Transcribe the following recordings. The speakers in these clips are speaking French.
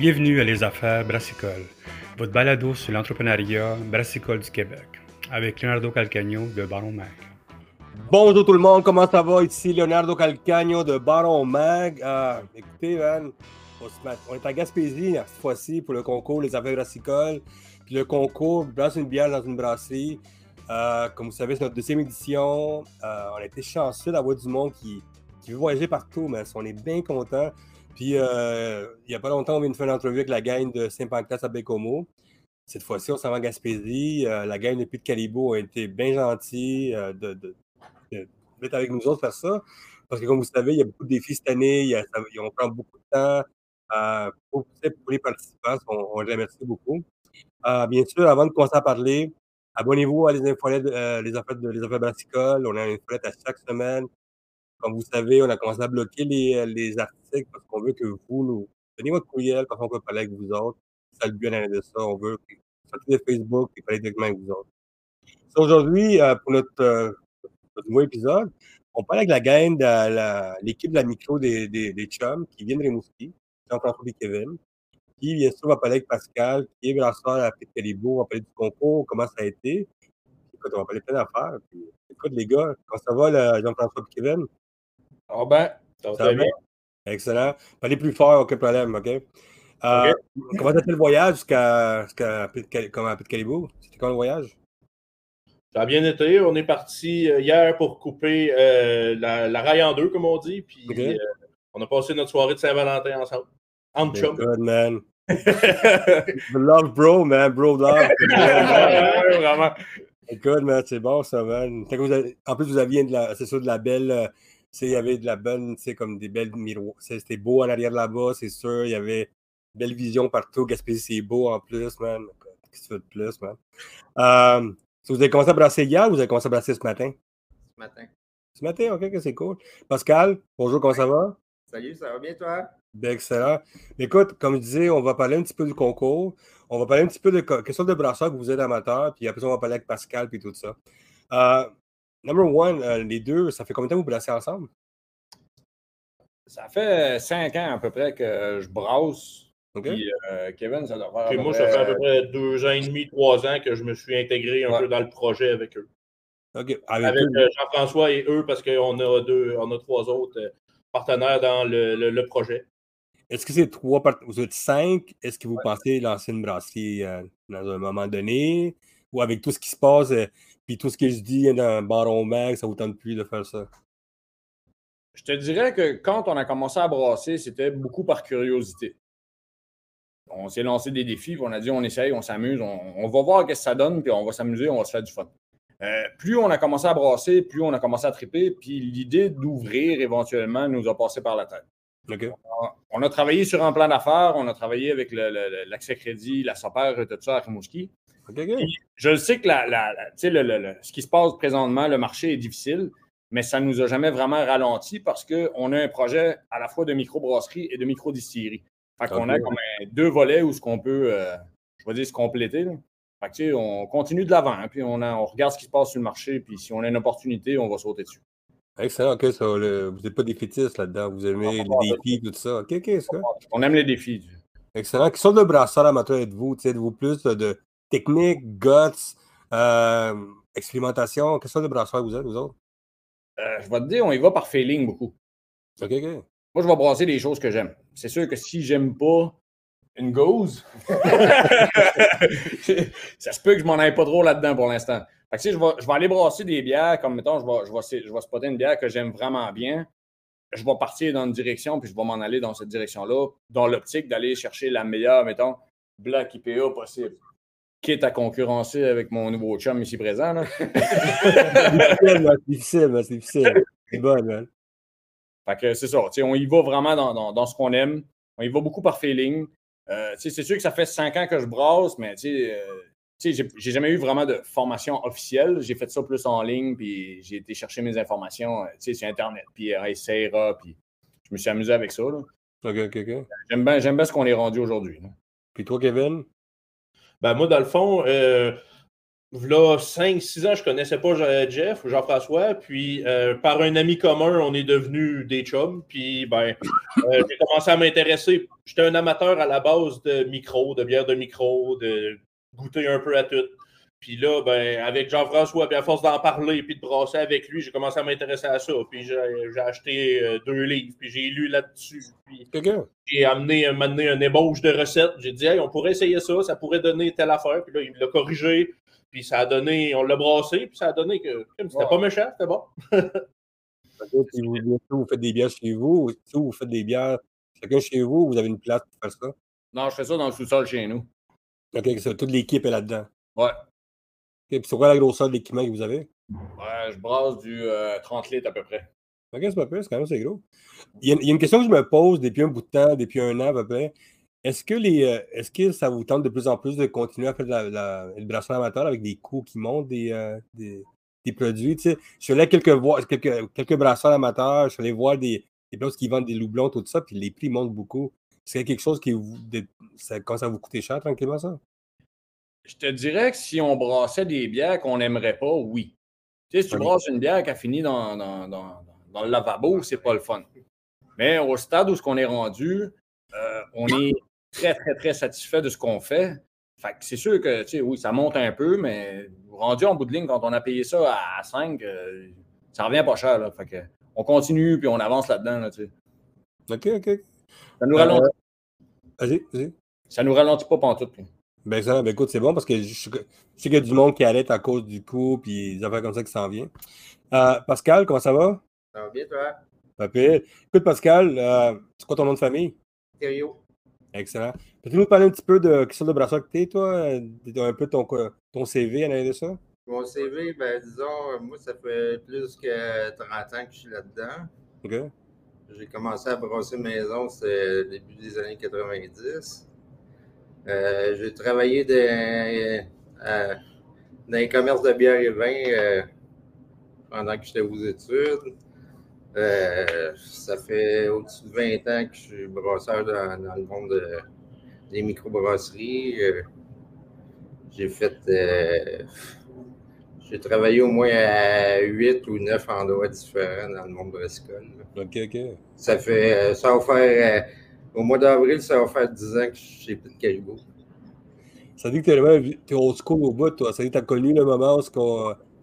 Bienvenue à Les Affaires Brassicole, votre balado sur l'entrepreneuriat brassicole du Québec, avec Leonardo Calcagno de Baron Mag. Bonjour tout le monde, comment ça va? Ici Leonardo Calcagno de Baron Mag. Euh, écoutez, man, on est à Gaspésie cette fois-ci pour le concours Les Affaires Brassicoles. Puis le concours Brasse une bière dans une brasserie. Euh, comme vous savez, c'est notre deuxième édition. Euh, on a été chanceux d'avoir du monde qui, qui veut voyager partout, mais on est bien content. Puis, euh, il n'y a pas longtemps, on vient de faire une entrevue avec la gang de Saint-Pancras à Bécomo. Cette fois-ci, on s'en va en Gaspésie. la gang de Puy de Calibo a été bien gentils de, d'être avec nous autres faire ça. Parce que, comme vous savez, il y a beaucoup de défis cette année. Il on prend beaucoup de temps. pour, les participants, on, les remercie beaucoup. bien sûr, avant de commencer à parler, Abonnez-vous à les infolettes, euh, les affaires de les affaires brassicoles. On a une infolette à chaque semaine. Comme vous savez, on a commencé à bloquer les, euh, les articles parce qu'on veut que vous nous donnez votre courriel quand on peut parler avec vous autres. C'est le but de ça. On veut sortir de Facebook et parler directement avec vous autres. Aujourd'hui, euh, pour notre, nouveau épisode, on parle avec la gang de l'équipe de la micro des, des, des chums qui viennent de Rimouski, Jean-François et Kevin. Puis, bien sûr, on va parler avec Pascal, qui est brasseur à Calibo. On va parler du concours, comment ça a été. Écoute, on va parler plein d'affaires. écoute, les gars, comment ça va, Jean-François et Kevin? Ah ben, ça va bien. Excellent. Parlez plus fort, aucun problème, OK? Euh, comment ça fait le voyage jusqu'à jusqu Petite Calibo? C'était quand le voyage? Ça a bien été. On est parti euh, hier pour couper euh, la, la, raille en deux, comme on dit. Puis on a passé notre soirée de Saint-Valentin ensemble. En chum. Good, man. love, bro, man. Bro, love. Vraiment. Écoute, man, c'est bon, ça, man. En plus, vous aviez c'est sûr, de la belle. Il y avait de la bonne, tu sais, comme des belles miroirs. C'était beau en arrière là-bas, c'est sûr. Il y avait belle vision partout. Gaspésie, c'est beau en plus, man. Qu'est-ce que tu veux de plus, man? Euh, vous avez commencé à brasser hier ou vous avez commencé à brasser ce matin? Ce matin. Ce matin, ok, c'est cool. Pascal, bonjour, comment ça va? Salut, ça va bien, toi? Bien, excellent. Écoute, comme je disais, on va parler un petit peu du concours. On va parler un petit peu de quelle sorte de brasseur que vous êtes amateur, puis après on va parler avec Pascal et tout ça. Euh, number one, euh, les deux, ça fait combien de temps que vous brassez ensemble? Ça fait cinq ans à peu près que je brasse. Puis, euh, Kevin, ça doit faire. moi, ça fait à peu près deux ans et demi, trois ans que je me suis intégré un peu dans le projet avec eux. Avec, Jean-François et eux, parce qu'on a deux, on a trois autres partenaires dans le projet. Est-ce que c'est trois Vous êtes cinq? Est-ce que vous pensez lancer une brasserie euh, dans un moment donné? Ou avec tout ce qui se passe, euh, puis tout ce que je dis dans baron mag, ça vous tente plus de faire ça? Je te dirais que quand on a commencé à brasser, c'était beaucoup par curiosité. On s'est lancé des défis, puis on a dit on essaye, on s'amuse, on, va voir ce que ça donne, puis on va s'amuser, on va se faire du fun. Euh, plus on a commencé à brasser, plus on a commencé à triper, puis l'idée d'ouvrir éventuellement nous a passé par la tête. On, a, travaillé sur un plan d'affaires, on a travaillé avec l'accès crédit, la SOPER et tout ça à Rimouski. Je sais que ce qui se passe présentement, le marché est difficile, mais ça ne nous a jamais vraiment ralenti parce qu'on a un projet à la fois de microbrasserie et de microdistillerie. Fait qu'on a comme deux volets où ce qu'on peut, euh, je vais dire, se compléter. on continue de l'avant, hein, puis on, on regarde ce qui se passe sur le marché, puis si on a une opportunité, on va sauter dessus. Excellent, ok, ça, vous n'êtes pas défaitistes là-dedans, vous aimez les défis, tout ça. Ok, ok, ça. On aime les défis. Excellent. Quelle sorte de brasseur amateur êtes-vous? Êtes-vous plus de technique, guts, euh, expérimentation? Quelle sorte de brasseur vous êtes, vous autres? Euh, je vais te dire, on y va par feeling beaucoup. Ok, ok. Moi, je vais brasser les choses que j'aime. C'est sûr que si j'aime pas une gauze, ça se peut que je m'en aille pas trop là-dedans pour l'instant. Fait je, vais, je vais aller brasser des bières, comme mettons, je vais, je vais, je vais spotter une bière que j'aime vraiment bien. Je vais partir dans une direction, puis je vais m'en aller dans cette direction-là, dans l'optique d'aller chercher la meilleure, mettons, Black IPA possible. Quitte à concurrencer avec mon nouveau chum ici présent. c'est difficile, c'est difficile. C'est bon, man. Fait que c'est ça. On y va vraiment dans, dans, dans ce qu'on aime. On y va beaucoup par feeling. Euh, c'est sûr que ça fait cinq ans que je brasse, mais euh, j'ai jamais eu vraiment de formation officielle. J'ai fait ça plus en ligne, puis j'ai été chercher mes informations euh, sur Internet, puis euh, puis je me suis amusé avec ça. Là. OK, OK, OK. J'aime bien, bien ce qu'on est rendu aujourd'hui. Puis toi, Kevin? Ben moi, dans le fond, euh, là, 5-6 ans, je connaissais pas Je- Jeff, Jean-François. Puis, euh, par un ami commun, on est devenus des chums. Puis, ben, euh, j'ai commencé à m'intéresser. J'étais un amateur à la base de micro, de bière de micro, de goûter un peu à tout. Puis là, ben, avec Jean-François, puis à force d'en parler, puis de brasser avec lui, j'ai commencé à m'intéresser à ça. Puis j'ai acheté euh, deux livres, puis j'ai lu là-dessus. Puis j'ai amené, donné un ébauche de recettes. J'ai dit, hey, on pourrait essayer ça, ça pourrait donner telle affaire. Puis là, il l'a corrigé. Puis ça a donné, on l'a brassé, puis ça a donné que c'était Wow. pas méchant, c'était bon. Puis vous, faites des bières chez vous, ou si vous faites des bières chacun chez vous, ou vous avez une place pour faire ça. Non, je fais ça dans le sous-sol chez nous. Ok, ça, toute l'équipe est là-dedans. Ouais. Ok, puis c'est quoi la grosseur de l'équipement que vous avez? Ouais, je brasse du euh, 30 litres à peu près. Ok, c'est pas c'est quand même c'est gros. Il y, a, il y a une question que je me pose depuis un bout de temps, depuis un an à peu près. Est-ce que les euh, est-ce que ça vous tente de plus en plus de continuer à faire de la, la, le brassage amateur avec des coûts qui montent des, euh, des, des produits? Je suis allé à quelques, quelques, quelques brasseurs amateurs, je suis allé voir des, des places qui vendent des loublons, tout ça, puis les prix montent beaucoup. C'est quelque chose qui vous de- ça commence à vous coûter cher tranquillement, ça? Je te dirais que si on brassait des bières qu'on n'aimerait pas, oui. Tu sais, si tu brasses une bière qui a fini dans, dans, dans- dans le lavabo, c'est pas le fun. Mais au stade où ce qu'on est rendu, euh, on est très, très, très satisfait de ce qu'on fait. Fait que c'est sûr que, tu sais, oui, ça monte un peu, mais rendu en bout de ligne, quand on a payé ça à 5, ça revient pas cher. Là. Fait que on continue puis on avance là-dedans. Là, tu sais. Ok, ok. ça, nous Euh, ralentit, Vas-y, vas-y. ça nous ralentit pas pantoute. là. Ben, excellent. Ben, écoute, c'est bon parce que je, sais qu'il y a du monde qui arrête à cause du coup, puis des affaires comme ça qui s'en viennent. Euh, Pascal, comment ça va? Ça va bien, toi? Pas pire. Écoute, Pascal, euh, c'est quoi ton nom de famille? Thériault. Excellent. Peux-tu nous parler un petit peu de quelle sorte de brasseur que t'es, toi? Euh, Un peu ton, ton CV à l'année de ça? Mon CV, ben disons, moi, ça fait plus que 30 ans que je suis là-dedans. OK. J'ai commencé à brasser maison, c'est le début des années 90. Euh, j'ai travaillé dans, euh, dans les commerces de bière et vin euh, pendant que j'étais aux études. Ça fait au-dessus de 20 ans que je suis brasseur dans, dans le monde de- des microbrasseries. J'ai fait. j'ai travaillé au moins à 8 ou 9 endroits différents dans le monde brassicole. OK, OK. Ça fait. Ça va faire. Au mois d'avril, ça va faire 10 ans que je suis plus de Caribou. Ça dit que vraiment t'es old school au bout, toi. Ça dit que t'as connu le moment où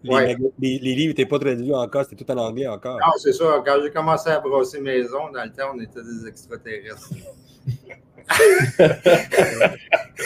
les, Ouais. les, les livres n'étaient pas traduits encore, c'était tout en anglais encore. Non, c'est ça. Quand j'ai commencé à brasser maison, dans le temps, on était des extraterrestres.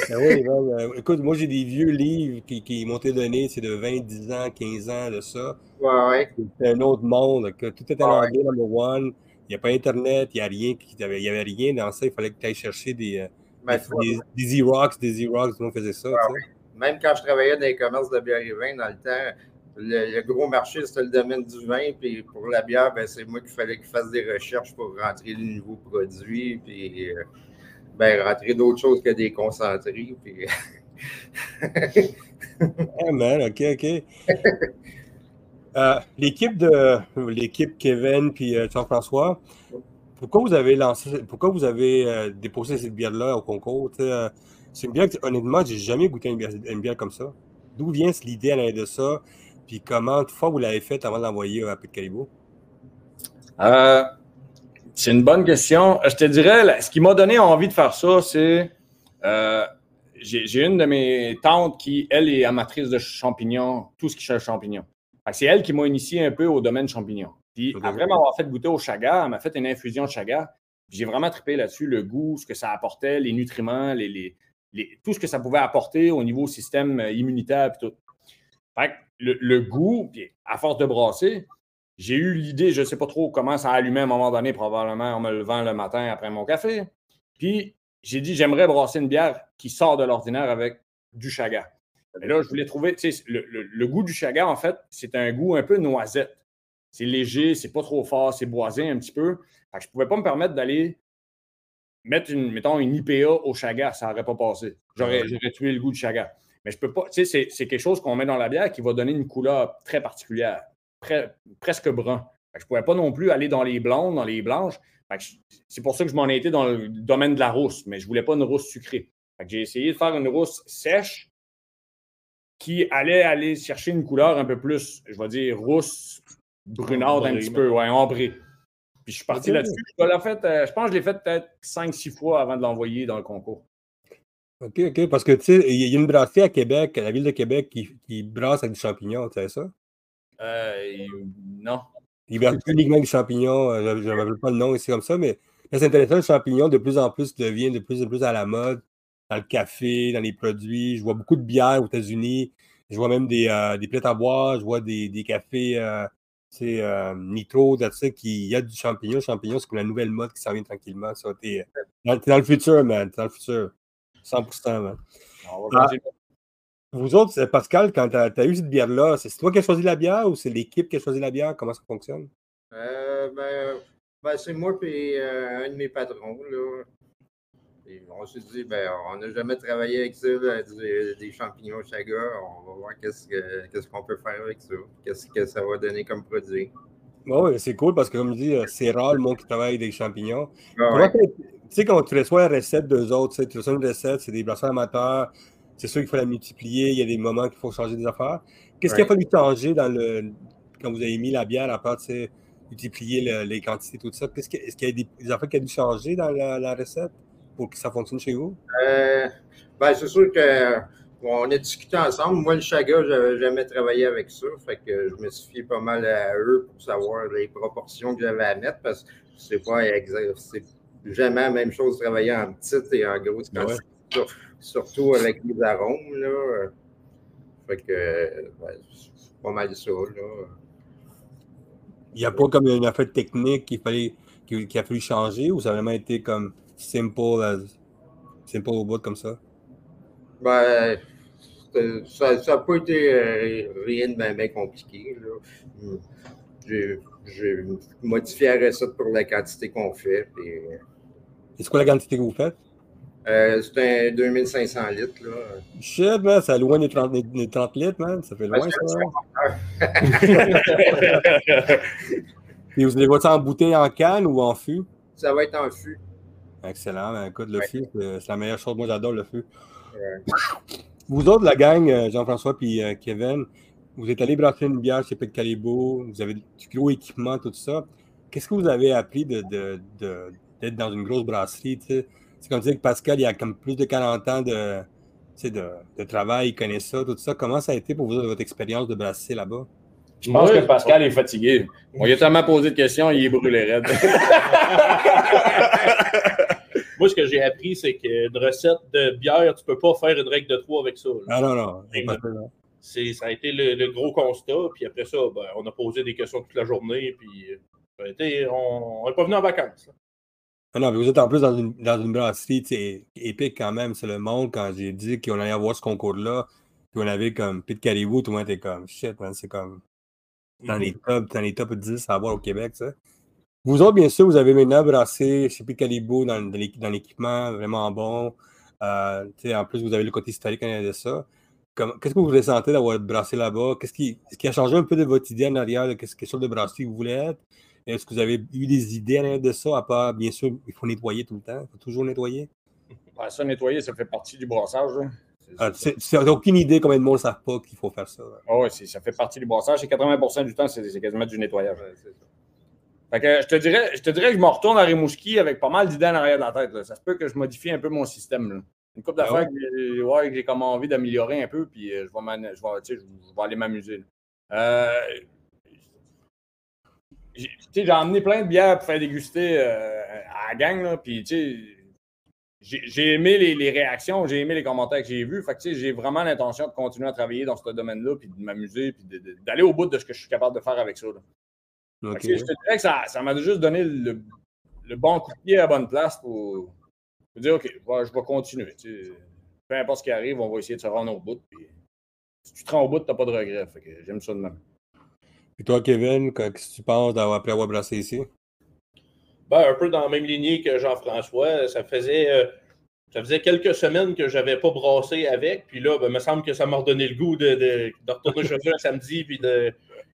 Ben oui, euh, écoute, moi j'ai des vieux livres qui, qui m'ont été donnés, c'est de 20, 10 ans, 15 ans de ça. Ouais, ouais. C'est un autre monde, que tout est en anglais, number one. Il n'y a pas Internet, il n'y a rien, qui- il avait rien dans ça. Il fallait que tu ailles chercher des, euh, Ben, des, des, des Xerox, des Xerox, tout le monde faisait ça. Sais. même quand je travaillais dans les commerces de bière et vin, dans le temps, le, le gros marché, c'était le domaine du vin. Puis pour la bière, ben, c'est moi qu'il fallait qu'il fasse des recherches pour rentrer les nouveaux produits. Puis euh, ben, rentrer d'autres choses que des concentrés. Puis... Ah, man, ok, ok. Euh, l'équipe de l'équipe Kevin puis euh, Jean-François, pourquoi vous avez lancé, pourquoi vous avez euh, déposé cette bière-là au concours? c'est une bière que, honnêtement, j'ai jamais goûté une bière, une bière comme ça. D'où vient l'idée à l'intérieur de ça? Puis comment, toutefois, vous l'avez faite avant de l'envoyer à Pit Caribou? Euh, c'est une bonne question. Je te dirais, ce qui m'a donné envie de faire ça, c'est. j'ai une de mes tantes qui, elle, est amatrice de champignons, tout ce qui cherche champignons. C'est elle qui m'a initié un peu au domaine champignons. Puis après m'avoir fait goûter au chaga, elle m'a fait une infusion de chaga. Puis J'ai vraiment trippé là-dessus, le goût, ce que ça apportait, les nutriments, les, les- les- tout ce que ça pouvait apporter au niveau système euh, immunitaire et tout. Fait que le, le goût, puis à force de brasser, j'ai eu l'idée, je ne sais pas trop comment ça a allumé à un moment donné, probablement en me levant le matin après mon café. Puis j'ai dit, j'aimerais brasser une bière qui sort de l'ordinaire avec du chaga. Et là, je voulais trouver, tu sais, le, le- le goût du chaga, en fait, c'est un goût un peu noisette. C'est léger, c'est pas trop fort, c'est boisé un petit peu. Fait que je pouvais pas me permettre d'aller mettre une, mettons, une IPA au chaga, ça n'aurait pas passé. J'aurais, j'aurais tué le goût du chaga. Mais je peux pas, tu sais, c'est, c'est quelque chose qu'on met dans la bière qui va donner une couleur très particulière, très- presque brun. Fait que je ne pouvais pas non plus aller dans les blondes, dans les blanches. Fait que je- c'est pour ça que je m'en ai été dans le domaine de la rousse, mais je ne voulais pas une rousse sucrée. Fait que j'ai essayé de faire une rousse sèche qui allait aller chercher une couleur un peu plus, je vais dire, rousse, brunarde un petit peu, ouais, ambrée. Puis je suis parti là-dessus. Je, fait, euh, je pense que je l'ai fait peut-être 5-6 fois avant de l'envoyer dans le concours. OK, OK. Parce que, tu sais, il y a une brasserie à Québec, à la ville de Québec, qui, qui brasse avec du champignon, tu sais ça? Euh, non. Ils brassent uniquement du champignon. euh, Je ne me rappelle pas le nom ici comme ça, mais c'est intéressant. Le champignon, de plus en plus, devient de plus en plus à la mode dans le café, dans les produits. Je vois beaucoup de bières aux États-Unis. Je vois même des, euh, des plats à boire. Je vois des, des cafés euh, euh, nitro, ça, qui il y a du champignon. Le champignon, c'est comme la nouvelle mode qui s'en vient tranquillement. T'es, dans, t'es dans le futur, man. T'es dans le futur. 100%, man. On va Ah. Vous autres, c'est- Pascal, quand tu as, eu cette bière-là, c'est toi qui as choisi la bière ou c'est l'équipe qui a choisi la bière? Comment ça fonctionne? Euh, ben, ben, c'est moi et un de mes patrons. Là. On s'est dit, ben, on n'a jamais travaillé avec ça, du- des champignons chaga. On va voir qu'est-ce que- qu'est-ce qu'on peut faire avec ça. Qu'est-ce que ça va donner comme produit. Oui, c'est cool parce que, comme je dis, euh, c'est rare le monde qui travaille avec des champignons. Ah ouais. Tu sais, quand tu reçois la recette d'eux autres, tu reçois une recette, c'est des brasseurs amateurs, c'est sûr qu'il faut la multiplier, il y a des moments qu'il faut changer des affaires. Qu'est-ce qu'il a fallu changer dans le, quand vous avez mis la bière, à part, tu sais, multiplier le- les quantités, tout ça? Est-ce qu'il y a des, des affaires qui a dû changer dans la, la recette? Pour que ça fonctionne chez vous? Euh, ben, c'est sûr que bon, on a discuté ensemble. Moi, le chaga, j'avais jamais travaillé avec ça. Fait que je me suis fié pas mal à eux pour savoir les proportions que j'avais à mettre parce que c'est pas. C'est jamais la même chose de travailler en petite et en grosse Ben ouais. quantité. Sur- Surtout avec les arômes, là. Fait que ben, c'est pas mal ça, là. Il n'y a pas comme une affaire technique qu'il fallait, qu'il a fallu changer ou ça a vraiment été comme simple as, simple au bout comme ça? Ben, ça n'a pas été euh, rien de bien compliqué. là. J'ai j'ai modifié la recette pour la quantité qu'on fait. puis, Et c'est quoi la quantité que vous faites? euh, c'est un 2500 litres. Là. Shit, man, c'est loin des 30, des- des 30 litres, man. Ça fait loin, que ça. Et vous allez voir ça en bouteille, en canne ou en fût? Ça va être en fût. Excellent. Ben, écoute, le Ouais. fût, c'est la meilleure chose. Moi, j'adore le. Ouais. Vous autres, la gang, euh, Jean-François et Kevin, vous êtes allés brasser une bière chez Pet Calibo, vous avez du gros équipement, tout ça. Qu'est-ce que vous avez appris de, de- de- d'être dans une grosse brasserie? C'est comme dire que Pascal, il a comme plus de 40 ans de, de travail, il connaît ça, tout ça. Comment ça a été pour vous, votre expérience de brasser là-bas? Je pense Ouais. que Pascal est fatigué. On lui a tellement posé de questions, il est brûlé raide. Moi, ce que j'ai appris, c'est qu'une recette de bière, tu peux pas faire une règle de trois avec ça. là. Non, non. C'est, ça a été le, le gros constat. Puis après ça, ben, on a posé des questions toute la journée. Puis ça a été- on n'est pas venu en vacances. là. Ah non, mais vous êtes en plus dans une, dans une brasserie épique quand même. C'est le monde, quand j'ai dit qu'on allait avoir ce concours-là, puis on avait comme Pete Caribou, tout le monde était comme shit, man, c'est comme dans les top, dans les top 10 à avoir au Québec, ça. Vous autres, bien sûr, vous avez maintenant brassé chez Pete Caribou dans, dans l'équi- dans l'équipement vraiment bon. Euh, tu sais, en plus, vous avez le côté historique en de ça. Qu'est-ce que vous ressentez d'avoir brassé là-bas? Qu'est-ce qui, ce qui a changé un peu de votre idée en arrière de qu'est-ce quelle sorte de brasserie vous voulez être? Est-ce que vous avez eu des idées en arrière de ça, à part, bien sûr, il faut nettoyer tout le temps, il faut toujours nettoyer? Ouais, ça, nettoyer, ça fait partie du brassage. là. C'est- Ah, aucune idée combien de monde ne savent pas qu'il faut faire ça. là. Ah c'est- ça fait partie du brassage. Et 80% du temps, c'est quasiment du nettoyage. Ouais. Fait que je te dirais, je te dirais que je me retourne à Rimouski avec pas mal d'idées en arrière de la tête. là. Ça se peut que je modifie un peu mon système. là. Une couple Ah d'affaires que, j'ai- ouais, que j'ai comme envie d'améliorer un peu, puis euh, je vais, je vais, tu sais, je- je vais aller m'amuser. Euh, j'ai emmené plein de bières pour faire déguster euh, à la gang, là, puis j'ai aimé les, les réactions, j'ai aimé les commentaires que j'ai vus. Fait que, tu sais, j'ai vraiment l'intention de continuer à travailler dans ce domaine-là, puis de m'amuser, puis d'aller au bout de ce que je suis capable de faire avec ça. là. Que, tu sais, Je te dirais que ça ça m'a juste donné le, le bon coup de pied à la bonne place pour, pour dire OK, je vais, je vais continuer. tu sais. Peu importe ce qui arrive, on va essayer de se rendre au bout. puis si tu te rends au bout, tu n'as pas de regrets. Fait que j'aime ça de même. Et toi, Kevin, qu'est-ce que tu penses d'avoir, après avoir brassé ici? Ben, un peu dans la même lignée que Jean-François. Ça faisait, euh, ça faisait quelques semaines que je n'avais pas brassé avec. Puis là, ben, il me semble que ça m'a redonné le goût de, de- de retourner chez eux un samedi, puis de,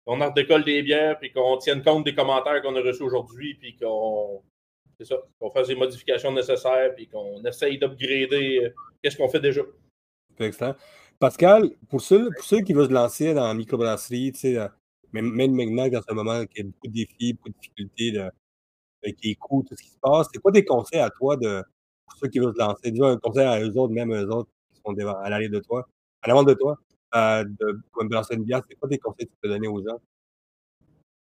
qu'on en redécolle des bières, puis qu'on tienne compte des commentaires qu'on a reçus aujourd'hui, puis qu'on. C'est ça, qu'on fasse les modifications nécessaires, puis qu'on essaye d'upgrader euh, qu'est-ce qu'on fait déjà. Excellent. Pascal, pour ceux, pour ceux qui veulent se lancer dans la microbrasserie, euh, même, maintenant, dans ce moment, qu'il y a beaucoup de défis, beaucoup de difficultés les coûts, tout ce qui se passe, c'est quoi tes conseils à toi de, pour ceux qui veulent se lancer? Dis un conseil à eux autres, même eux autres qui sont à l'arrière de toi, à l'avant de toi, euh, de, comme brasser une bière, c'est quoi tes conseils que tu peux donner aux gens?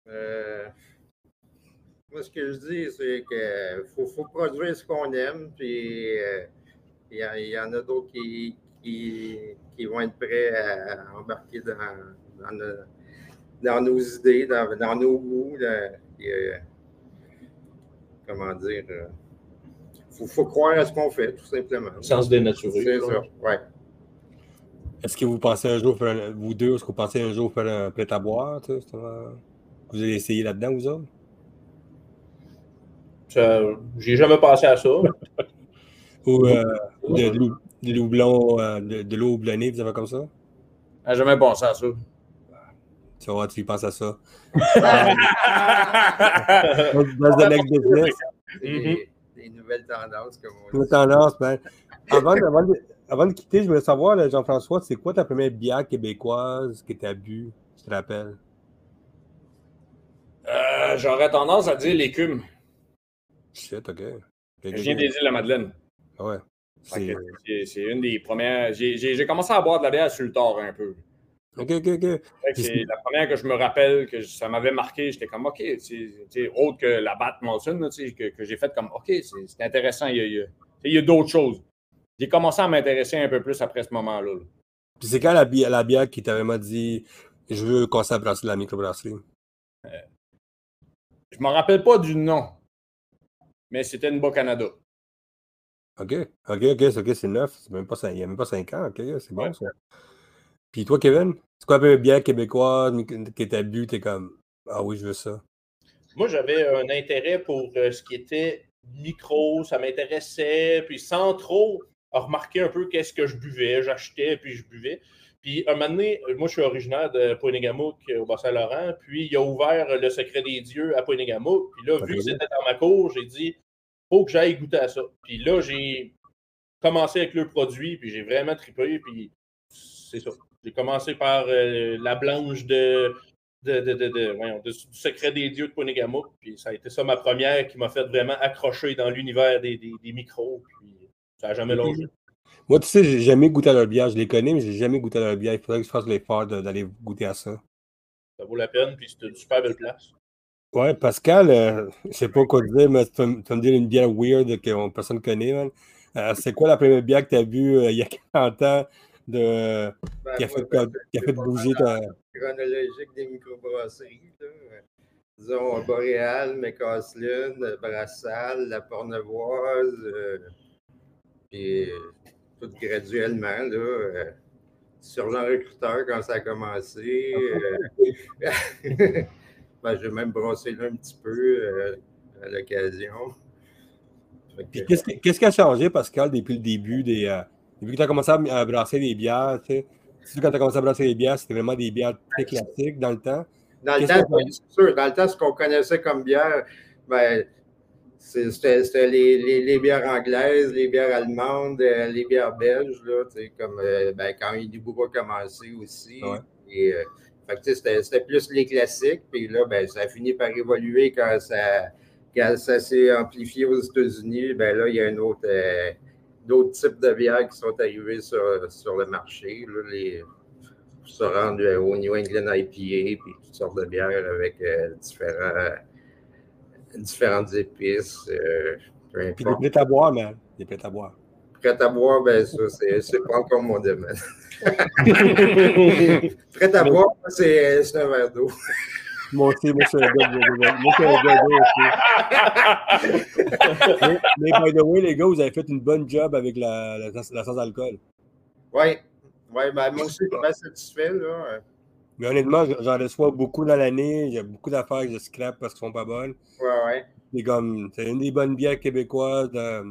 Euh, moi, ce que je dis, c'est qu'il faut, produire ce qu'on aime, puis euh, il y, en- a d'autres qui, qui, qui vont être prêts à embarquer dans, dans, nos, idées, dans, nos goûts. Comment dire, il faut, faut croire à ce qu'on fait, tout simplement. Sans se dénaturer. C'est ça, ouais. Est-ce que vous pensez un jour faire, un- vous deux, est-ce que vous pensez un jour faire un prêt à boire? tu sais, Vous allez essayer là-dedans, vous autres? Ça, J'ai jamais pensé à ça. Ou euh, de, de de euh, de, de l'eau houblonnée, vous avez comme ça? J'ai jamais pensé à ça. Tu vois, tu y penses à ça. That's the next business. C'est Mhm. des, des nouvelles tendances, comme on Une dit. tendance, ben. Avant, de- avant de, avant de quitter, je voulais savoir, là, Jean-François, c'est quoi ta première bière québécoise que tu as bu? Tu te rappelles? Euh, J'aurais tendance à dire l'écume. Shit, ok. Je viens des îles de la Madeleine. Ah Ouais. C'est... que C'est c'est une des premières. J'ai j'ai- j'ai commencé à boire de la bière sur le tard un peu. Ok, ok, ok. C'est la première que je me rappelle que ça m'avait marqué. J'étais comme, OK, c'est autre que la Bat là, sais, que, que j'ai fait comme, OK, c'est intéressant. Il y a, il y d'autres choses. J'ai commencé à m'intéresser un peu plus après ce moment-là. là. Puis c'est quand la bière, la bière qui t'a vraiment dit je veux qu'on à brasser de la microbrasserie? Je me rappelle pas du nom, mais c'était une Bas-Canada. Ok, ok, ok, ok, c'est neuf. Cinq- il n'y a même pas 5 ans. Ok, c'est bon ça. Puis toi, Kevin, c'est quoi première bière québécoise que t'as bu? T'es comme Ah oui, je veux ça. Moi, j'avais un intérêt pour euh, ce qui était micro, ça m'intéressait, puis sans trop remarquer un peu qu'est-ce que je buvais, j'achetais, puis je buvais. Puis un moment donné, moi, je suis originaire de Poinégamouk, au Bas-Saint-Laurent, puis il a ouvert le secret des dieux à Poinégamouk. Puis là, vu que c'était dans ma cour, j'ai dit, faut que j'aille goûter à ça. Puis là, j'ai commencé avec le produit, puis j'ai vraiment trippé, puis c'est ça. J'ai commencé par euh, la blanche de, de, de, de, de- voyons, de- du secret des dieux de Ponégamouk. Puis ça a été ça ma première qui m'a fait vraiment accrocher dans l'univers des, des, des micros. Puis ça n'a jamais longé. Moi, tu sais, j'ai jamais goûté à leur bière. Je les connais, mais j'ai jamais goûté à leur bière. Il faudrait que je fasse l'effort d'aller goûter à ça. Ça vaut la peine, puis c'est une super belle place. Ouais, Pascal, euh, je sais pas quoi te dire, mais tu vas me dire une bière weird que personne ne connaît. Euh, c'est quoi la première bière que tu as vue euh, il y a 40 ans? De, Ben, qui a fait, ben, qui a fait bouger ta. chronologique des microbrasseries. là. Disons Boréal, McCaslin, Brassal, La Pornevoise, euh, puis euh, tout graduellement, là, euh, sur recruteur quand ça a commencé. euh, ben, J'ai même brossé là un petit peu à l'occasion. Qu'est-ce qui a changé, Pascal, depuis le début des. Depuis que tu as commencé à, brasser des bières, tu sais? Tu quand tu as commencé à brasser des bières, c'était vraiment des bières très classiques dans le temps. Dans le temps, c'est sûr, dans le temps, ce qu'on connaissait comme bière, ben, c'était les, les, les bières anglaises, les bières allemandes, euh, les bières belges, là, tu sais, comme euh, ben, quand a commencé aussi. Ouais. Et, euh, c'était c'était plus les classiques, puis là, ben, ça a fini par évoluer quand ça, quand ça s'est amplifié aux États-Unis. Ben là, il y a un autre, euh, d'autres types de bières qui sont arrivés sur, sur le marché. Là, les, pour se rendre euh, au New England IPA, puis toutes sortes de bières avec euh, différents, différentes épices. euh, peu Puis des prêts à boire, man. Des prêts à boire. Prêt à boire, ben ça, c'est c'est pas encore mon domaine. Prêt à boire, c'est c'est un verre d'eau. Moi aussi, moi, je suis un gars de- moi, je suis un gars d'eau aussi. mais, mais by the way, les gars, vous avez fait une bonne job avec la, la, la sans-alcool. Oui, ouais, ben, moi aussi, je suis bien satisfait. Là. Mais honnêtement, j'en reçois beaucoup dans l'année. A beaucoup d'affaires que je scrape parce qu'elles sont pas bonnes. Ouais, ouais. C'est comme, c'est une des bonnes bières québécoises euh,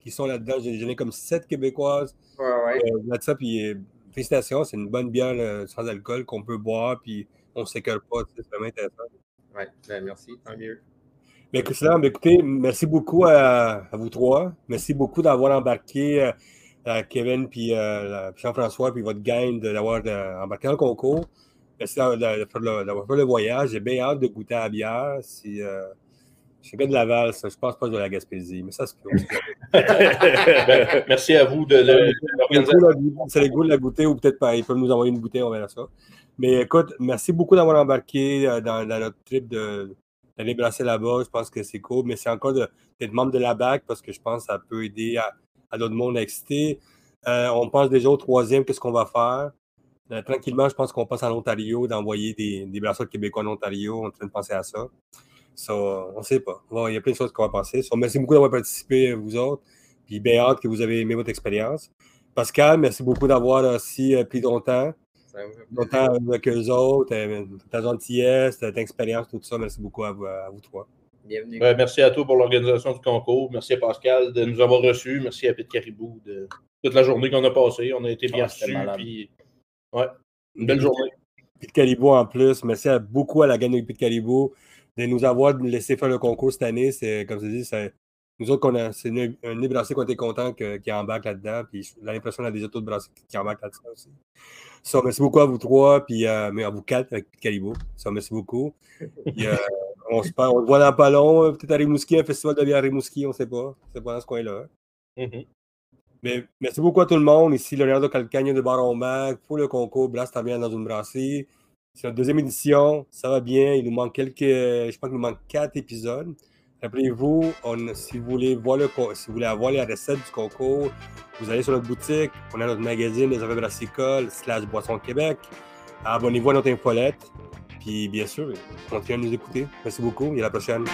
qui sont là-dedans. J'ai- J'en ai comme sept québécoises Ouais, ouais. euh, là-dessus. Puis, euh, félicitations, c'est une bonne bière euh, sans alcool qu'on peut boire. Puis, on ne s'écœure pas. C'est vraiment intéressant. Ouais, ben, merci, tant mieux. Mais excellent. Ben, écoutez, merci beaucoup à, à vous trois. Merci beaucoup d'avoir embarqué euh, à Kevin puis euh, Jean-François puis votre gang d'avoir embarqué dans le concours. Merci d'avoir fait le voyage. J'ai bien hâte de goûter à la bière. Si, euh, je suis gars de Laval, ça, je pense pas de la Gaspésie, mais ça, c'est ben, Merci à vous de, l'organisation. C'est le goût de la goûter ou peut-être pas. Ils peuvent nous envoyer une bouteille, on verra ça. Mais écoute, merci beaucoup d'avoir embarqué euh, dans, notre trip d'aller brasser là-bas. Je pense que c'est cool, mais c'est encore d'être membre de la BAC parce que je pense que ça peut aider à, d'autres mondes à exciter. Euh, on pense déjà au troisième, qu'est-ce qu'on va faire? Euh, tranquillement, je pense qu'on passe en Ontario, d'envoyer des, des brasseurs québécois en Ontario. On est en train de penser à ça. on ne sait pas. il y a plein de choses qu'on va passer. merci beaucoup d'avoir participé, vous autres. Puis bien hâte que vous avez aimé votre expérience. Pascal, merci beaucoup d'avoir aussi pris ton temps. Longtemps avec eux autres, ta gentillesse, ta expérience, tout ça. Merci beaucoup à vous, à vous trois. Bienvenue. merci à toi pour l'organisation du concours. Merci à Pascal de nous avoir reçus. Merci à Pete Caribou de toute la journée qu'on a passée. On a été bien ah, reçus. Ouais, une belle journée. Pete Caribou en plus. Merci beaucoup à la gang de Pete Caribou de nous avoir laissé faire le concours cette année. C'est, comme je dis, c'est, nous autres, c'est un nez brassé qu'on était content qu'il y ait embarque là-dedans. Puis l'impression qu'il y a des autres brassés qui embarquent là-dedans aussi. Ça, merci beaucoup à vous trois, puis euh, mais à vous quatre avec Caribou. Ça, merci beaucoup. Euh, on se on voit dans pas long, euh, peut-être à Rimouski, un festival de bière à Rimouski, on ne sait pas. C'est pas dans ce coin-là. Mm-hmm. Mais merci beaucoup à tout le monde. Ici, Leonardo Calcagno de Baron Mag pour le concours Blast ta bien dans une brasserie. C'est notre deuxième édition. Ça va bien. Il nous manque quelques. Je pense qu'il nous manque quatre épisodes. Rappelez-vous, si, vous voulez si vous voulez avoir les recettes du concours, vous allez sur notre boutique. On a notre magazine des affaires brassicoles slash Boisson Québec. Abonnez-vous à notre infolette. Puis bien sûr, continuez à nous écouter. Merci beaucoup et à la prochaine.